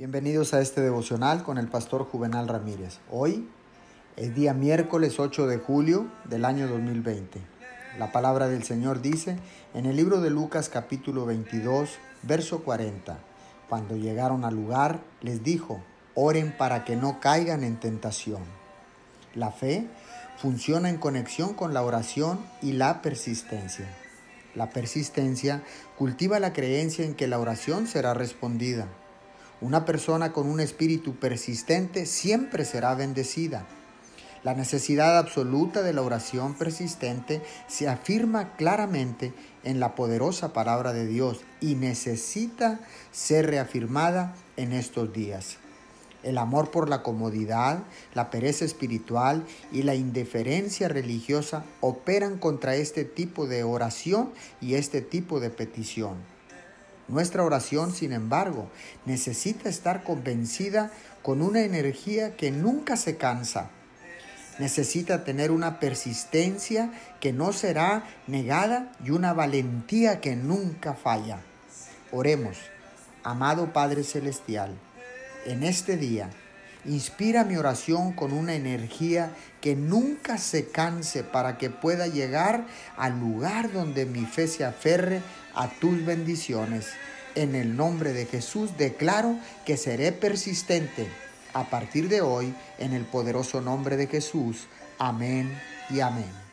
Bienvenidos a este devocional con el pastor Juvenal Ramírez. Hoy es día miércoles 8 de julio del año 2020. La palabra del Señor dice en el libro de Lucas capítulo 22, verso 40. Cuando llegaron al lugar, les dijo, oren para que no caigan en tentación. La fe funciona en conexión con la oración y la persistencia. La persistencia cultiva la creencia en que la oración será respondida. Una persona con un espíritu persistente siempre será bendecida. La necesidad absoluta de la oración persistente se afirma claramente en la poderosa palabra de Dios y necesita ser reafirmada en estos días. El amor por la comodidad, la pereza espiritual y la indiferencia religiosa operan contra este tipo de oración y este tipo de petición. Nuestra oración, sin embargo, necesita estar convencida con una energía que nunca se cansa. Necesita tener una persistencia que no será negada y una valentía que nunca falla. Oremos, amado Padre Celestial, en este día, inspira mi oración con una energía que nunca se canse para que pueda llegar al lugar donde mi fe se aferre a tus bendiciones. En el nombre de Jesús declaro que seré persistente a partir de hoy en el poderoso nombre de Jesús. Amén y amén.